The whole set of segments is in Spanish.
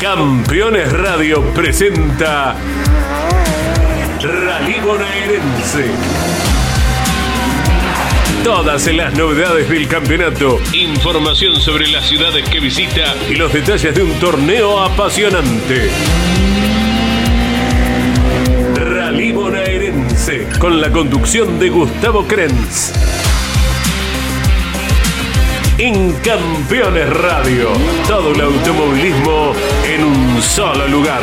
Campeones Radio presenta Rally Bonaerense. Todas las novedades del campeonato, información sobre las ciudades que visita y los detalles de un torneo apasionante. Rally Bonaerense, con la conducción de Gustavo Krenz. En Campeones Radio, todo el automovilismo en un solo lugar.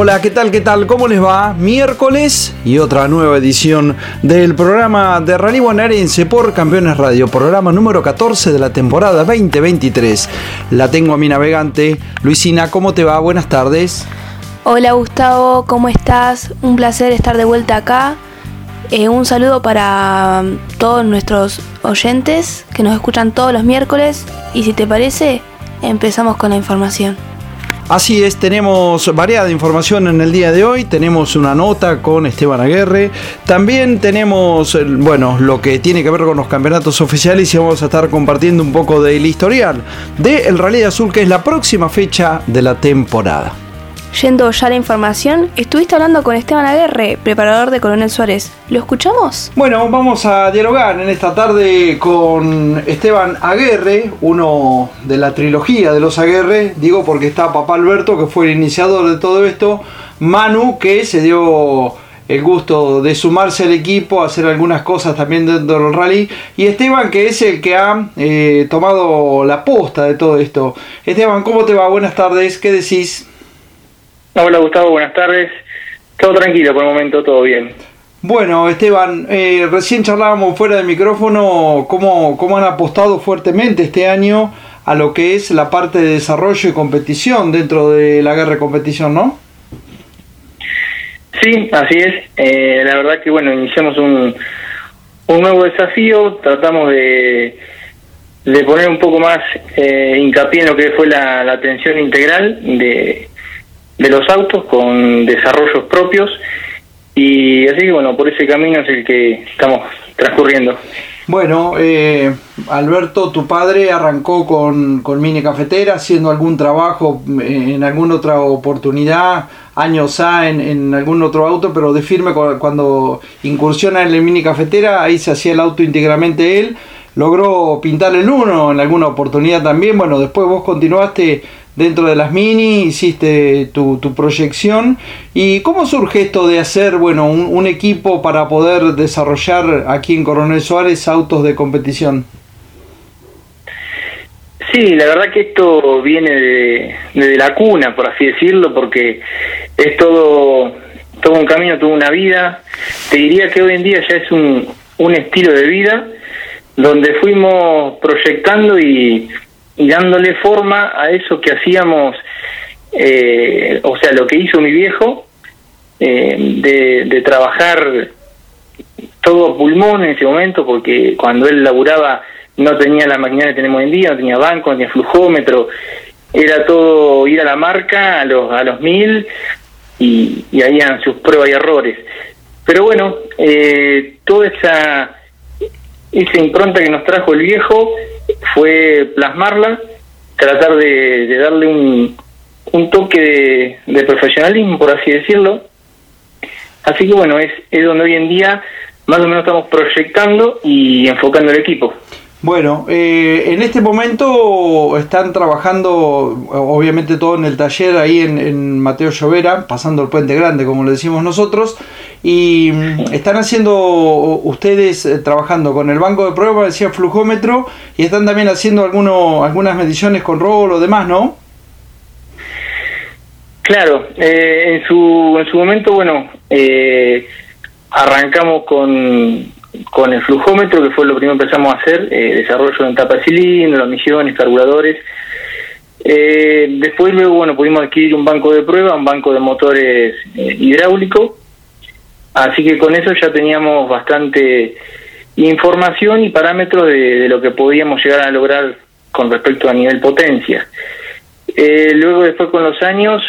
Hola, ¿qué tal? ¿Qué tal? ¿Cómo les va? Miércoles y otra nueva edición del programa de Rally Bonaerense por Campeones Radio, programa número 14 de la temporada 2023. La tengo a mi navegante. Luisina, ¿cómo te va? Buenas tardes. Hola Gustavo, ¿cómo estás? Un placer estar de vuelta acá. Eh, un saludo para um, todos nuestros oyentes que nos escuchan todos los miércoles y si te parece, empezamos con la información. Así es, tenemos variada información en el día de hoy. Tenemos una nota con Esteban Aguerre. También tenemos, bueno, lo que tiene que ver con los campeonatos oficiales y vamos a estar compartiendo un poco del historial de el Rally Azul, que es la próxima fecha de la temporada. Yendo ya a la información, estuviste hablando con Esteban Aguerre, preparador de Coronel Suárez. ¿Lo escuchamos? Bueno, vamos a dialogar en esta tarde con Esteban Aguerre, uno de la trilogía de los Aguerre. Digo porque está papá Alberto, que fue el iniciador de todo esto. Manu, que se dio el gusto de sumarse al equipo, hacer algunas cosas también dentro del rally. Y Esteban, que es el que ha eh, tomado la posta de todo esto. Esteban, ¿cómo te va? Buenas tardes, ¿qué decís? Hola Gustavo, buenas tardes. Todo tranquilo por el momento, todo bien. Bueno, Esteban, eh, recién charlábamos fuera del micrófono cómo, cómo han apostado fuertemente este año a lo que es la parte de desarrollo y competición dentro de la guerra de competición, ¿no? Sí, así es. Eh, la verdad que, bueno, iniciamos un, un nuevo desafío, tratamos de, de poner un poco más eh, hincapié en lo que fue la, la atención integral de de los autos con desarrollos propios y así que bueno, por ese camino es el que estamos transcurriendo. Bueno, eh, Alberto, tu padre arrancó con, con Mini Cafetera haciendo algún trabajo en alguna otra oportunidad, años A en, algún otro auto, pero de firme cuando incursiona en el Mini Cafetera, ahí se hacía el auto íntegramente él. Logró pintar el uno en alguna oportunidad también. Bueno, después vos continuaste dentro de las mini, hiciste tu, proyección. ¿Y cómo surge esto de hacer bueno, un, equipo para poder desarrollar aquí en Coronel Suárez autos de competición? Sí, la verdad que esto viene de, de la cuna, por así decirlo, porque es todo, todo un camino, toda una vida. Te diría que hoy en día ya es un, un estilo de vida donde fuimos proyectando y y dándole forma a eso que hacíamos, eh, o sea, lo que hizo mi viejo, eh, de, de, trabajar todo pulmón en ese momento, porque cuando él laburaba no tenía la maquinaria que tenemos hoy en día, no tenía banco, no tenía flujómetro, era todo ir a la marca a los, a los mil y, y habían sus pruebas y errores. Pero bueno, eh, toda esa, esa impronta que nos trajo el viejo, fue plasmarla, tratar de, darle un, un toque de, profesionalismo, por así decirlo. Así que bueno, es, es donde hoy en día más o menos estamos proyectando y enfocando el equipo. Bueno, eh, en este momento están trabajando, obviamente todo en el taller ahí en, Mateo Llovera, pasando el puente grande, como le decimos nosotros, y mm, están haciendo ustedes eh, trabajando con el banco de prueba, decía flujómetro, y están también haciendo alguno, algunas mediciones con rol o demás, ¿no? Claro, eh, en, su, en su momento, bueno, arrancamos con con el flujómetro, que fue lo primero que empezamos a hacer, eh, desarrollo en tapa de cilindro, emisiones, carburadores. Eh, después luego, bueno, pudimos adquirir un banco de prueba, un banco de motores eh, hidráulicos, así que con eso ya teníamos bastante información y parámetros de, lo que podíamos llegar a lograr con respecto a nivel potencia. Eh, luego después con los años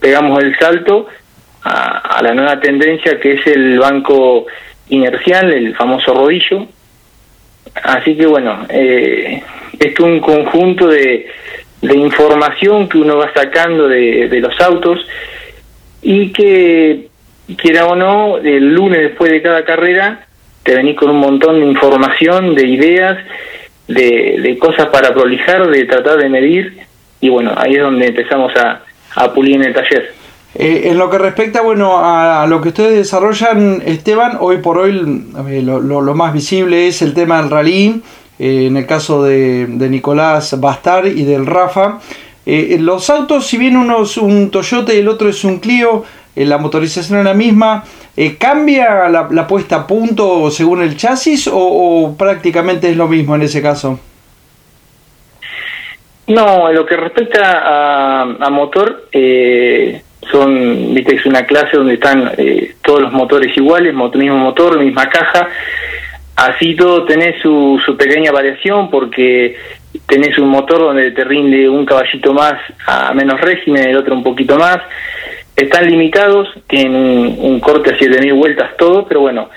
pegamos el salto a, la nueva tendencia que es el banco inercial, el famoso rodillo. Así que bueno, eh, es un conjunto de, de información que uno va sacando de, de los autos y que, quiera o no, el lunes después de cada carrera te venís con un montón de información, de ideas, de, de cosas para prolijar, de tratar de medir, y bueno, ahí es donde empezamos a, a pulir en el taller. Eh, en lo que respecta bueno a, lo que ustedes desarrollan, Esteban, hoy por hoy lo, lo, más visible es el tema del rally, eh, en el caso de, Nicolás Bastar y del Rafa. Eh, los autos, si bien uno es un Toyota y el otro es un Clio, la motorización es la misma, ¿cambia la, puesta a punto según el chasis o, prácticamente es lo mismo en ese caso? No, en lo que respecta a, a motor, eh, son, viste, es una clase donde están eh, todos los motores iguales, mismo motor, misma caja. Así todo tenés su, su pequeña variación porque tenés un motor donde te rinde un caballito más a menos régimen, el otro un poquito más. Están limitados, tienen un, corte a 7000 vueltas todo, pero bueno,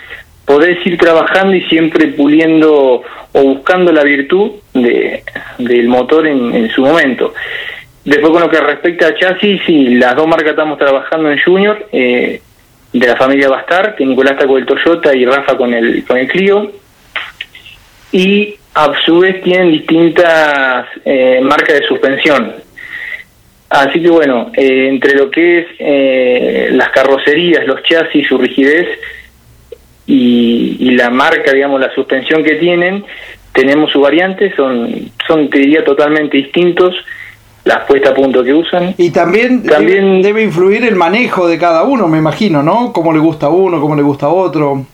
podés ir trabajando y siempre puliendo o buscando la virtud de, del motor en, en su momento. Después con lo que respecta a chasis, sí, las dos marcas estamos trabajando en Junior, eh, de la familia Bastar, que Nicolás está con el Toyota y Rafa con el, con el Clio. Y a su vez tienen distintas eh, marcas de suspensión. Así que bueno, eh, entre lo que es eh, las carrocerías, los chasis, su rigidez y, y, la marca, digamos, la suspensión que tienen, tenemos su variante, son, son te diría, totalmente distintos las puestas a punto que usan. Y también, también debe, influir el manejo de cada uno, me imagino, ¿no? Cómo le gusta a uno, cómo le gusta a otro.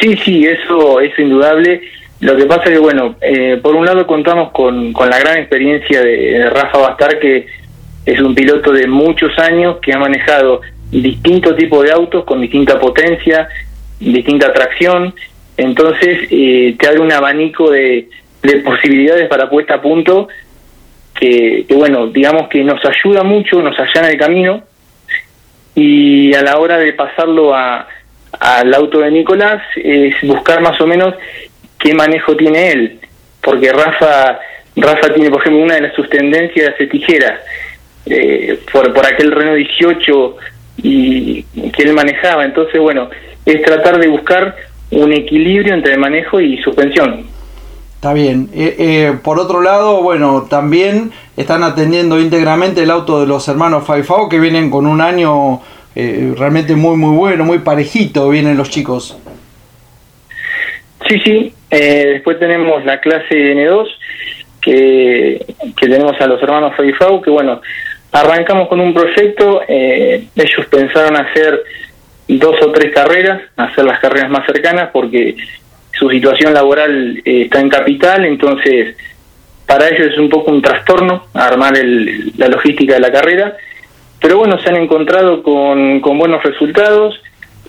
Sí, sí, eso es indudable. Lo que pasa es que, bueno, eh, por un lado contamos con, con la gran experiencia de, Rafa Bastar, que es un piloto de muchos años que ha manejado distintos tipos de autos con distinta potencia, distinta tracción. Entonces, eh, te abre un abanico de, de posibilidades para puesta a punto que, bueno, digamos que nos ayuda mucho, nos allana el camino. Y a la hora de pasarlo a, al auto de Nicolás es buscar más o menos qué manejo tiene él, porque Rafa Rafa tiene, por ejemplo, una de sus tendencias de tijera, eh, por, por aquel Renault 18 y que él manejaba, entonces bueno, es tratar de buscar un equilibrio entre el manejo y suspensión. Está bien. Eh, eh, por otro lado, bueno, también están atendiendo íntegramente el auto de los hermanos Faifao que vienen con un año eh, realmente muy, muy bueno, muy parejito, vienen los chicos. Sí, sí. después tenemos la clase N2 que, que tenemos a los hermanos Faifao que bueno, arrancamos con un proyecto, ellos pensaron hacer dos o tres carreras, hacer las carreras más cercanas porque su situación laboral eh, está en capital, entonces para ellos es un poco un trastorno armar la logística de la carrera, pero bueno, se han encontrado con, con buenos resultados,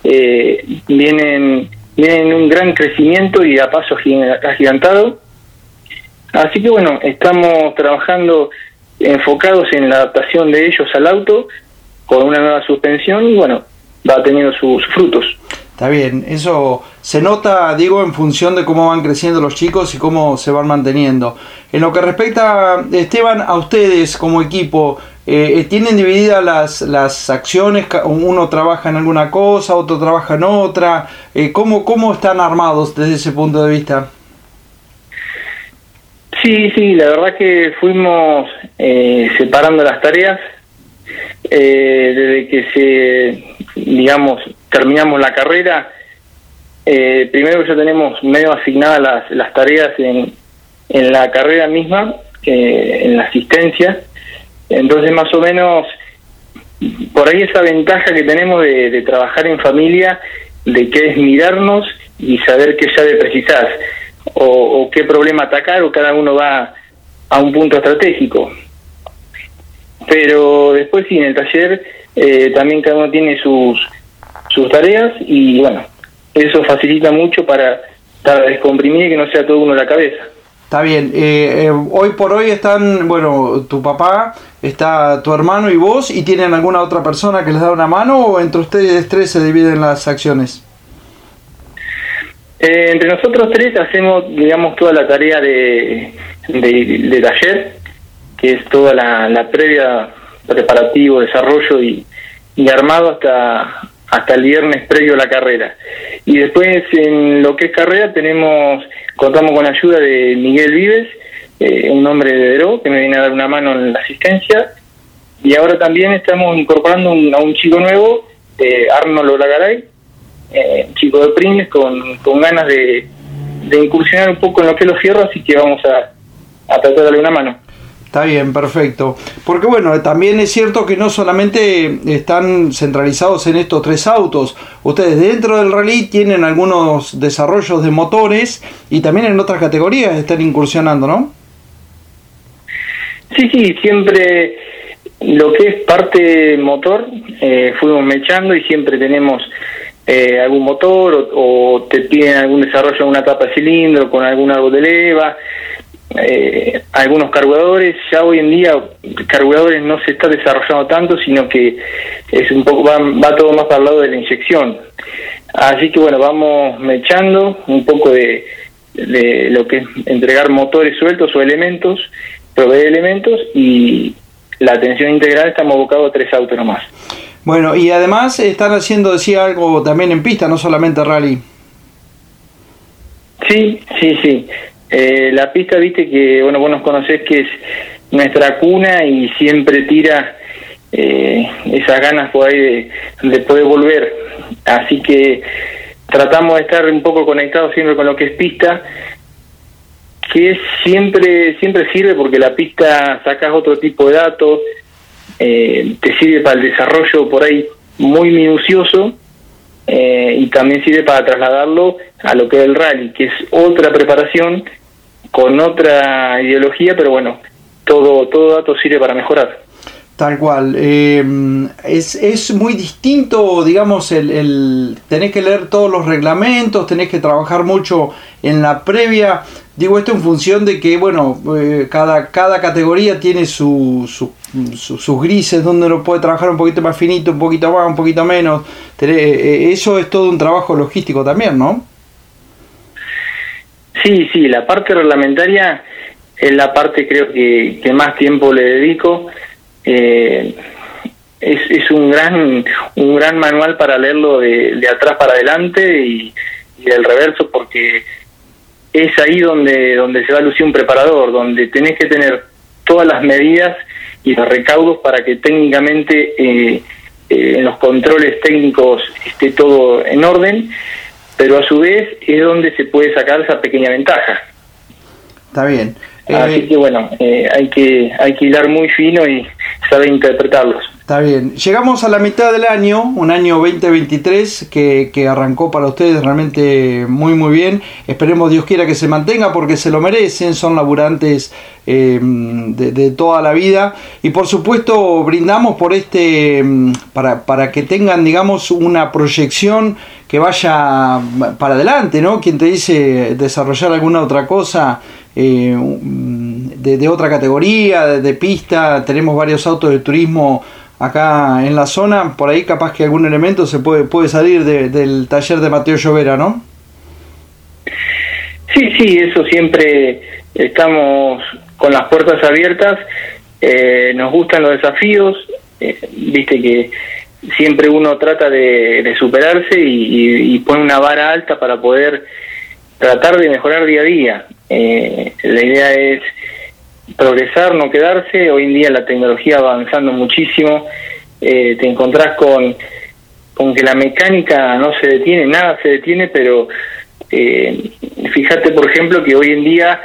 eh, vienen, vienen un gran crecimiento y a paso agigantado, así que bueno, estamos trabajando enfocados en la adaptación de ellos al auto con una nueva suspensión y bueno, va teniendo sus frutos. Está bien, eso se nota, digo, en función de cómo van creciendo los chicos y cómo se van manteniendo. En lo que respecta, Esteban, a ustedes como equipo, eh, ¿tienen divididas las, las acciones? ¿Uno trabaja en alguna cosa, otro trabaja en otra? Eh, ¿cómo, ¿Cómo están armados desde ese punto de vista? Sí, sí, la verdad que fuimos eh, separando las tareas desde que se, digamos, terminamos la carrera, eh, primero ya tenemos medio asignadas las, las tareas en, en la carrera misma, eh, en la asistencia, entonces más o menos por ahí esa ventaja que tenemos de, trabajar en familia, de que es mirarnos y saber qué llave precisás, o, o qué problema atacar, o cada uno va a un punto estratégico. Pero después sí, en el taller eh, también cada uno tiene sus sus tareas y bueno, eso facilita mucho para, para descomprimir y que no sea todo uno la cabeza. Está bien. Eh, eh, hoy por hoy están, bueno, tu papá, está tu hermano y vos, y tienen alguna otra persona que les da una mano o entre ustedes tres se dividen las acciones. Eh, entre nosotros tres hacemos, digamos, toda la tarea de, de, taller, que es toda la, previa, preparativo, desarrollo y, y armado hasta hasta el viernes previo a la carrera. Y después en lo que es carrera tenemos contamos con la ayuda de Miguel Vives, eh, un hombre de Deró, que me viene a dar una mano en la asistencia. Y ahora también estamos incorporando a un chico nuevo, eh, Arnold Olagaray, eh, un chico de Pringles con, con ganas de, de, incursionar un poco en lo que es los fierros, así que vamos a, a tratar de darle una mano. Está bien, perfecto. Porque bueno, también es cierto que no solamente están centralizados en estos tres autos, ustedes dentro del rally tienen algunos desarrollos de motores y también en otras categorías están incursionando, ¿no? Sí, sí, siempre lo que es parte motor eh, fuimos mechando y siempre tenemos eh, algún motor o, te piden algún desarrollo de una tapa de cilindro con algún árbol de leva eh, algunos carburadores. Ya hoy en día carburadores no se está desarrollando tanto, sino que es un poco va, va todo más para el lado de la inyección. Así que bueno, vamos mechando un poco de, de lo que es entregar motores sueltos o elementos, proveer elementos y la atención integral estamos abocados a tres autos nomás. Bueno, y además están haciendo, decía algo también en pista, no solamente rally. Sí, sí, sí. Eh, la pista, viste que, bueno, vos nos conocés que es nuestra cuna y siempre tira eh, esas ganas por ahí de, poder volver. Así que tratamos de estar un poco conectados siempre con lo que es pista, que siempre siempre sirve porque la pista sacas otro tipo de datos, eh, te sirve para el desarrollo por ahí muy minucioso eh, y también sirve para trasladarlo a lo que es el rally, que es otra preparación con otra ideología, pero bueno, todo, todo dato sirve para mejorar. Tal cual. Eh, es, es, muy distinto, digamos, el, el, tenés que leer todos los reglamentos, tenés que trabajar mucho en la previa. Digo esto en función de que, bueno, eh, cada, cada categoría tiene su, sus grises, donde uno puede trabajar un poquito más finito, un poquito más, un poquito menos. Eh, eso es todo un trabajo logístico también, ¿no? Sí, sí, la parte reglamentaria es la parte creo que, que más tiempo le dedico. Eh, es, es un gran un gran manual para leerlo de, atrás para adelante y, del reverso porque es ahí donde donde se va a lucir un preparador, donde tenés que tener todas las medidas y los recaudos para que técnicamente eh, eh, en los controles técnicos esté todo en orden pero a su vez es donde se puede sacar esa pequeña ventaja. Está bien. Así eh, que bueno, eh, hay que hay que hilar muy fino y saber interpretarlos. Está bien. Llegamos a la mitad del año, un año 2023 que, que arrancó para ustedes realmente muy muy bien. Esperemos Dios quiera que se mantenga porque se lo merecen, son laburantes eh, de, toda la vida. Y por supuesto brindamos por este, mm, para, para que tengan digamos una proyección que vaya para adelante, ¿no? Quien te dice desarrollar alguna otra cosa eh, de, otra categoría, de, pista, tenemos varios autos de turismo acá en la zona, por ahí capaz que algún elemento se puede, puede salir del taller de Mateo Llovera, ¿no? Sí, sí, eso siempre estamos con las puertas abiertas, eh, nos gustan los desafíos, eh, viste que siempre uno trata de, superarse y, pone una vara alta para poder tratar de mejorar día a día. Eh, la idea es progresar, no quedarse. Hoy en día la tecnología va avanzando muchísimo. Eh, te encontrás con, con que la mecánica no se detiene, nada se detiene, pero eh, fíjate, por ejemplo, que hoy en día,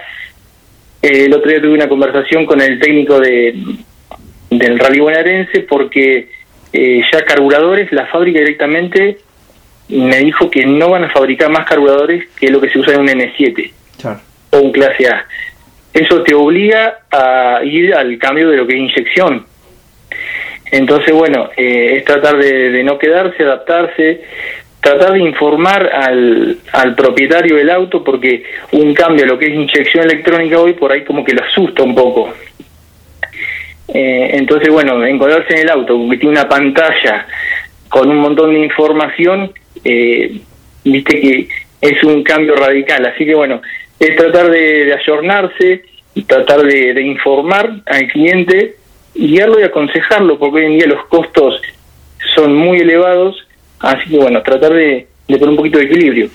el otro día tuve una conversación con el técnico de del rally bonaerense porque eh, ya carburadores, la fábrica directamente me dijo que no van a fabricar más carburadores que lo que se usa en un N7 o un clase A. Eso te obliga a ir al cambio de lo que es inyección. Entonces, bueno, eh, es tratar de, no quedarse, adaptarse. tratar de informar al, al propietario del auto porque un cambio lo que es inyección electrónica hoy por ahí como que lo asusta un poco. Eh, entonces, bueno, encontrarse en el auto que tiene una pantalla con un montón de información, eh, viste que es un cambio radical. Así que, bueno, es tratar de, de ayornarse, tratar de, de informar al cliente, guiarlo y aconsejarlo, porque hoy en día los costos son muy elevados Así que bueno, tratar de, poner un poquito de equilibrio.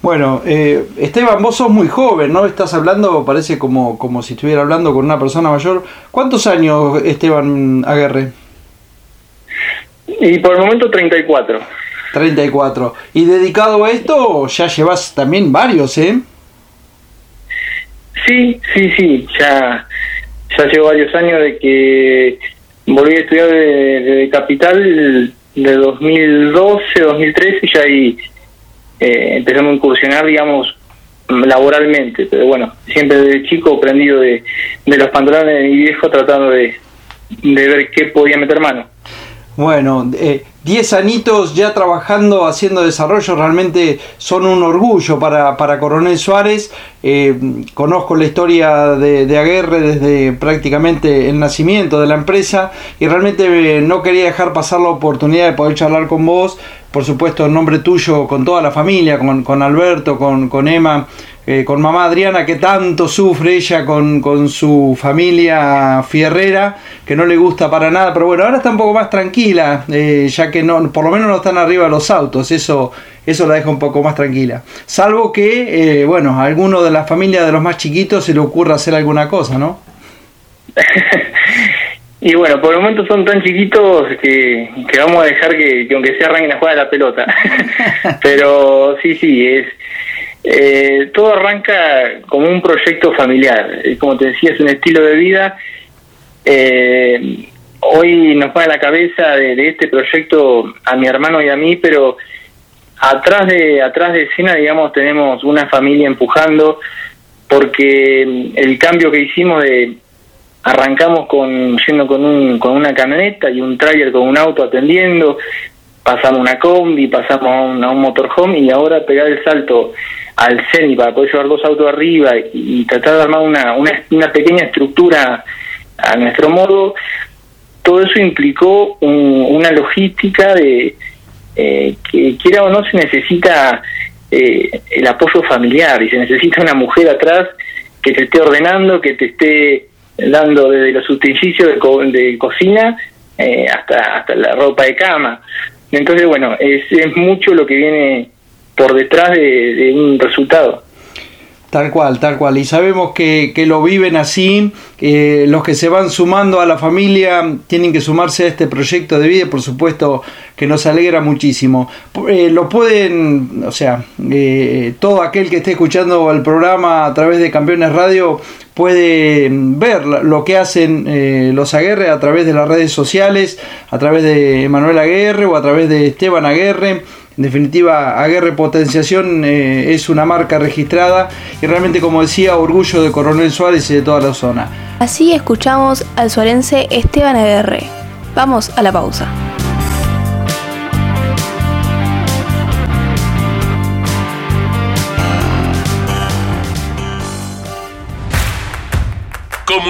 Bueno, eh, Esteban, vos sos muy joven, ¿no? Estás hablando, parece como, como si estuviera hablando con una persona mayor. ¿Cuántos años, Esteban Aguerre? Y por el momento 34. 34. ¿Y dedicado a esto ya llevas también varios, eh? Sí, sí, sí. Ya, ya llevo varios años de que volví a estudiar de, de Capital de 2012, 2013 y ya ahí eh, empezamos a incursionar, digamos, laboralmente. Pero bueno, siempre desde chico prendido de, de los pantalones de mi viejo tratando de, de ver qué podía meter mano. Bueno, 10 eh, anitos ya trabajando, haciendo desarrollo, realmente son un orgullo para, para Coronel Suárez. Eh, conozco la historia de, de, Aguerre desde prácticamente el nacimiento de la empresa y realmente eh, no quería dejar pasar la oportunidad de poder charlar con vos, por supuesto en nombre tuyo, con toda la familia, con, con Alberto, con, con Emma eh, con mamá Adriana que tanto sufre ella con, con, su familia fierrera, que no le gusta para nada, pero bueno, ahora está un poco más tranquila, eh, ya que no, por lo menos no están arriba los autos, eso, eso la deja un poco más tranquila. Salvo que, eh, bueno, a alguno de las familias de los más chiquitos se le ocurra hacer alguna cosa, ¿no? y bueno, por el momento son tan chiquitos que, que vamos a dejar que, que aunque se arranquen a jugar la pelota. pero sí, sí, es eh, todo arranca como un proyecto familiar. Como te decía, es un estilo de vida. Eh, hoy nos va a la cabeza de, este proyecto a mi hermano y a mí, pero atrás de atrás de escena, digamos, tenemos una familia empujando, porque el cambio que hicimos de arrancamos con yendo con un con una camioneta y un trailer con un auto atendiendo, pasamos una combi, pasamos a un, a un motorhome y ahora pegar el salto al CENI para poder llevar dos autos arriba y, tratar de armar una, una, pequeña estructura a nuestro modo, todo eso implicó una logística de eh, que quiera o no se necesita eh, el apoyo familiar y se necesita una mujer atrás que te esté ordenando, que te esté dando desde los utensilios de, de cocina eh, hasta, hasta la ropa de cama. Entonces, bueno, es, es mucho lo que viene por detrás de, un resultado. Tal cual, tal cual. Y sabemos que, que lo viven así. los que se van sumando a la familia tienen que sumarse a este proyecto de vida. Por supuesto que nos alegra muchísimo. Eh, lo pueden, o sea, eh, todo aquel que esté escuchando el programa a través de Campeones Radio puede ver lo que hacen eh, los Aguerre a través de las redes sociales, a través de Manuel Aguerre o a través de Esteban Aguerre en definitiva, Aguerre Potenciación eh, es una marca registrada y realmente, como decía, orgullo de Coronel Suárez y de toda la zona. Así escuchamos al suarense Esteban Aguerre. Vamos a la pausa.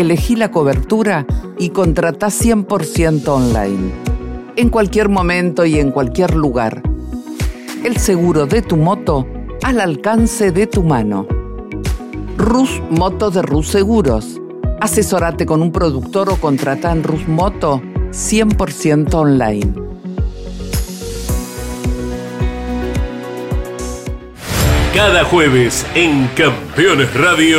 elegí la cobertura y contrata 100% online. En cualquier momento y en cualquier lugar. El seguro de tu moto al alcance de tu mano. Rus Moto de Rus Seguros. Asesórate con un productor o contrata en Rus Moto 100% online. Cada jueves en Campeones Radio.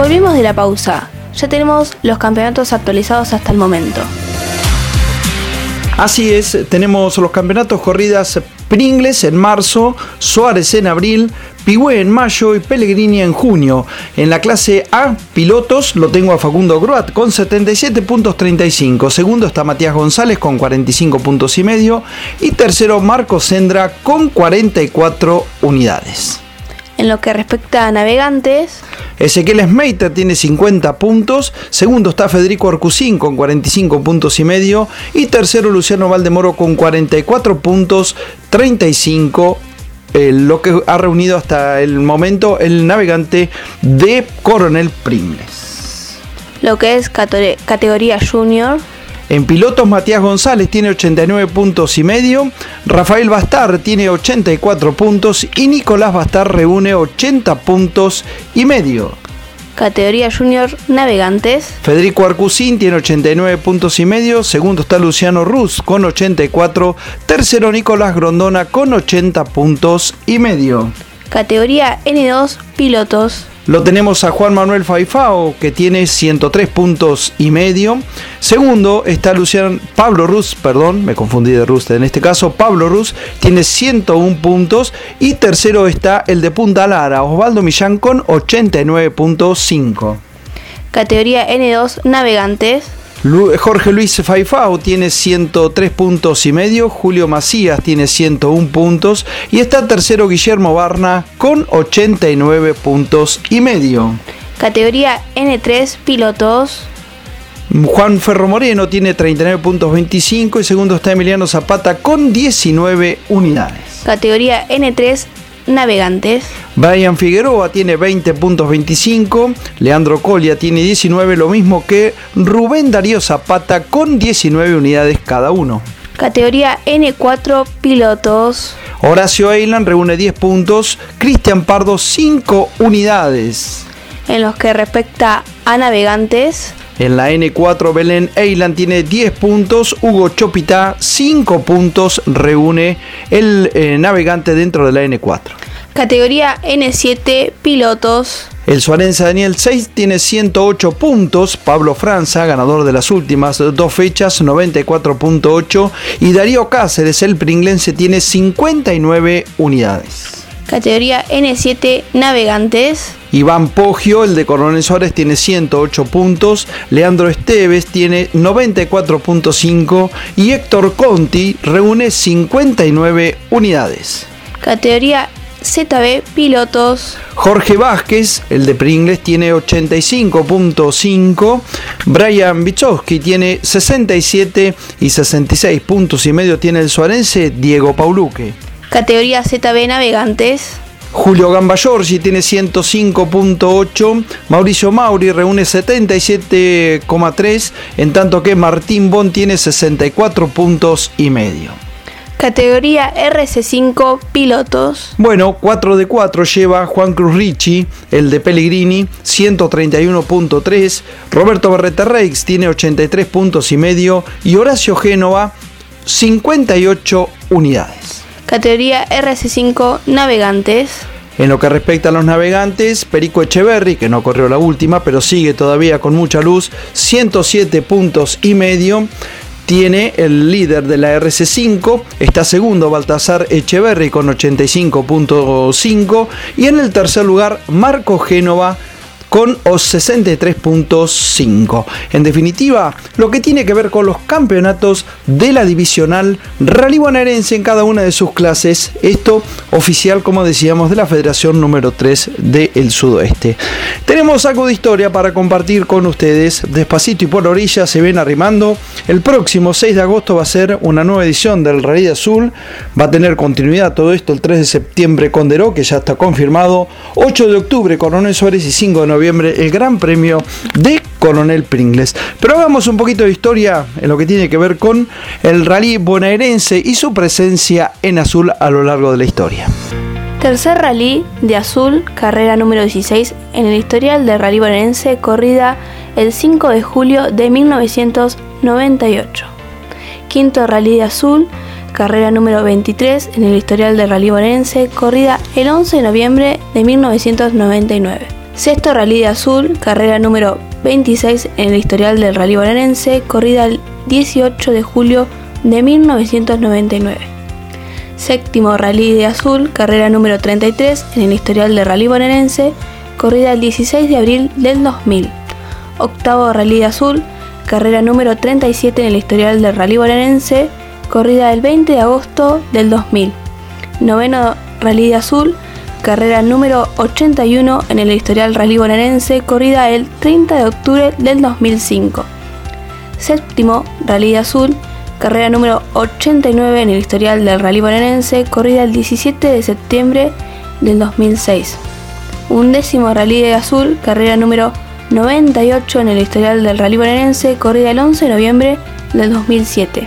Volvimos de la pausa. Ya tenemos los campeonatos actualizados hasta el momento. Así es, tenemos los campeonatos corridas Pringles en marzo, Suárez en abril, Pigüé en mayo y Pellegrini en junio. En la clase A, pilotos, lo tengo a Facundo Gruat con 77 puntos 35. Segundo está Matías González con 45 puntos y medio. Y tercero, Marco Sendra con 44 unidades. En lo que respecta a navegantes, Ezequiel Smeiter tiene 50 puntos, segundo está Federico Arcusín con 45 puntos y medio y tercero Luciano Valdemoro con 44 puntos 35 eh, lo que ha reunido hasta el momento el navegante de Coronel Pringles. lo que es categoría junior, En pilotos Matías González tiene 89 puntos y medio, Rafael Bastar tiene 84 puntos y Nicolás Bastar reúne 80 puntos y medio. categoría junior navegantes, Federico Arcusín tiene 89 puntos y medio, segundo está Luciano Ruz con 84, tercero Nicolás Grondona con 80 puntos y medio. categoría N2 pilotos, Lo tenemos a Juan Manuel Faifao que tiene 103 puntos y medio. Segundo está Luciano Pablo Ruz, perdón, me confundí de Ruz. En este caso Pablo Ruz tiene 101 puntos y tercero está el de Punta Lara, Osvaldo Millán con 89.5. categoría N2 navegantes, Jorge Luis Faifao tiene 103 puntos y medio, Julio Macías tiene 101 puntos y está tercero Guillermo Barna con 89 puntos y medio. categoría N3 pilotos, Juan Ferro Moreno tiene 39 puntos 25 y segundo está Emiliano Zapata con 19 unidades. categoría N3 navegantes, Brian Figueroa tiene 20 puntos 25, Leandro Colia tiene 19, lo mismo que Rubén Darío Zapata con 19 unidades cada uno. categoría N4 pilotos, Horacio Eiland reúne 10 puntos, Cristian Pardo 5 unidades. en los que respecta a navegantes, En la N4 Belén Eiland tiene 10 puntos, Hugo Chopita 5 puntos reúne el eh, navegante dentro de la N4. Categoría N7 pilotos, El suarense Daniel 6 tiene 108 puntos, Pablo Franza, ganador de las últimas dos fechas, 94.8 y Darío Cáceres, el pringlense, tiene 59 unidades. categoría N7 navegantes, Iván Poggio, el de Coronel Suárez, tiene 108 puntos. Leandro Esteves tiene 94.5. Y Héctor Conti reúne 59 unidades. categoría ZB pilotos, Jorge Vázquez, el de Pringles, tiene 85.5. Brian Bichowski tiene 67 y 66 puntos y medio tiene el suarense Diego Pauluque. categoría ZB navegantes, Julio Gamba Giorgi tiene 105.8, Mauricio Mauri reúne 77,3, en tanto que Martín Bon tiene 64 puntos y medio. Categoría RC5 Pilotos. Bueno, 4 de 4 lleva Juan Cruz Ricci, el de Pellegrini, 131.3. Roberto Berreta Reix tiene 83 puntos y medio. Y Horacio Génova, 58 unidades. Categoría RC5 Navegantes. En lo que respecta a los navegantes, Perico Echeverry, que no corrió la última, pero sigue todavía con mucha luz, 107 puntos y medio tiene el líder de la RC5, está segundo Baltasar Echeverry con 85.5 y en el tercer lugar Marco Génova con 63.5. En definitiva, lo que tiene que ver con los campeonatos de la divisional rally bonaerense en cada una de sus clases, esto oficial, como decíamos, de la Federación número 3 del Sudoeste. Tenemos algo de historia para compartir con ustedes. Despacito y por orilla se ven arrimando. El próximo 6 de agosto va a ser una nueva edición del Rally Azul. Va a tener continuidad todo esto el 3 de septiembre con Deró, que ya está confirmado. 8 de octubre Coronel Suárez y 5 de noviembre el Gran Premio de Coronel Pringles. Pero hagamos un poquito de historia en lo que tiene que ver con el rally bonaerense y su presencia en azul a lo largo de la historia. Tercer rally de azul, carrera número 16 en el historial del rally bonaerense, corrida el 5 de julio de 1998. Quinto rally de azul, carrera número 23 en el historial del rally bonaerense, corrida el 11 de noviembre de 1999. Sexto Rally de Azul, carrera número 26 en el historial del Rally Bonaerense, corrida el 18 de julio de 1999. Séptimo Rally de Azul, carrera número 33 en el historial del Rally Bonaerense, corrida el 16 de abril del 2000. Octavo Rally de Azul, carrera número 37 en el historial del Rally Bonaerense, corrida el 20 de agosto del 2000. Noveno Rally de Azul, carrera número 81 en el historial rally bonaerense, corrida el 30 de octubre del 2005. Séptimo, Rally de Azul, carrera número 89 en el historial del rally bonaerense, corrida el 17 de septiembre del 2006. Undécimo Rally de Azul, carrera número 98 en el historial del rally bonaerense, corrida el 11 de noviembre del 2007.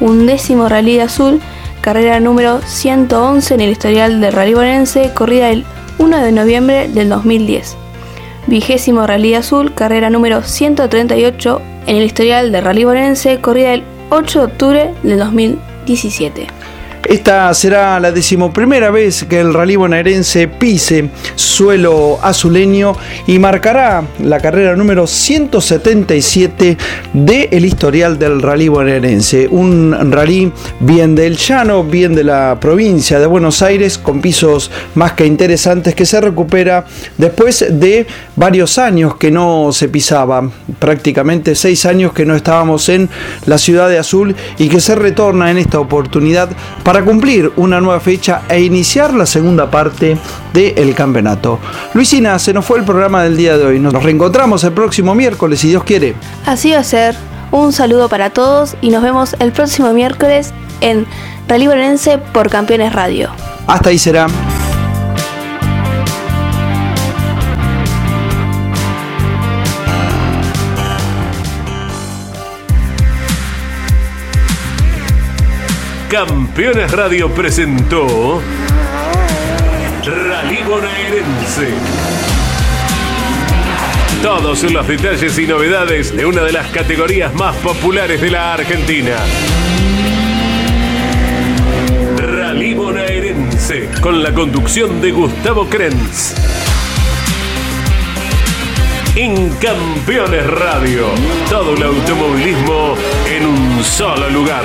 Undécimo Rally de Azul, carrera número 111 en el historial del Rally Bonaerense, corrida el 1 de noviembre del 2010. Vigésimo Rally Azul, carrera número 138 en el historial del Rally Bonaerense, corrida el 8 de octubre del 2017. Esta será la decimoprimera vez que el rally bonaerense pise suelo azuleño y marcará la carrera número 177 del historial del rally bonaerense. Un rally bien del llano, bien de la provincia de Buenos Aires, con pisos más que interesantes que se recupera después de varios años que no se pisaba, prácticamente seis años que no estábamos en la ciudad de Azul y que se retorna en esta oportunidad para cumplir una nueva fecha e iniciar la segunda parte del campeonato. Luisina, se nos fue el programa del día de hoy. Nos reencontramos el próximo miércoles, si Dios quiere. Así va a ser. Un saludo para todos y nos vemos el próximo miércoles en Rally por Campeones Radio. Hasta ahí será. Campeones Radio presentó Rally Bonaerense. Todos los detalles y novedades de una de las categorías más populares de la Argentina. Rally Bonaerense, con la conducción de Gustavo Krenz. En Campeones Radio, todo el automovilismo en un solo lugar.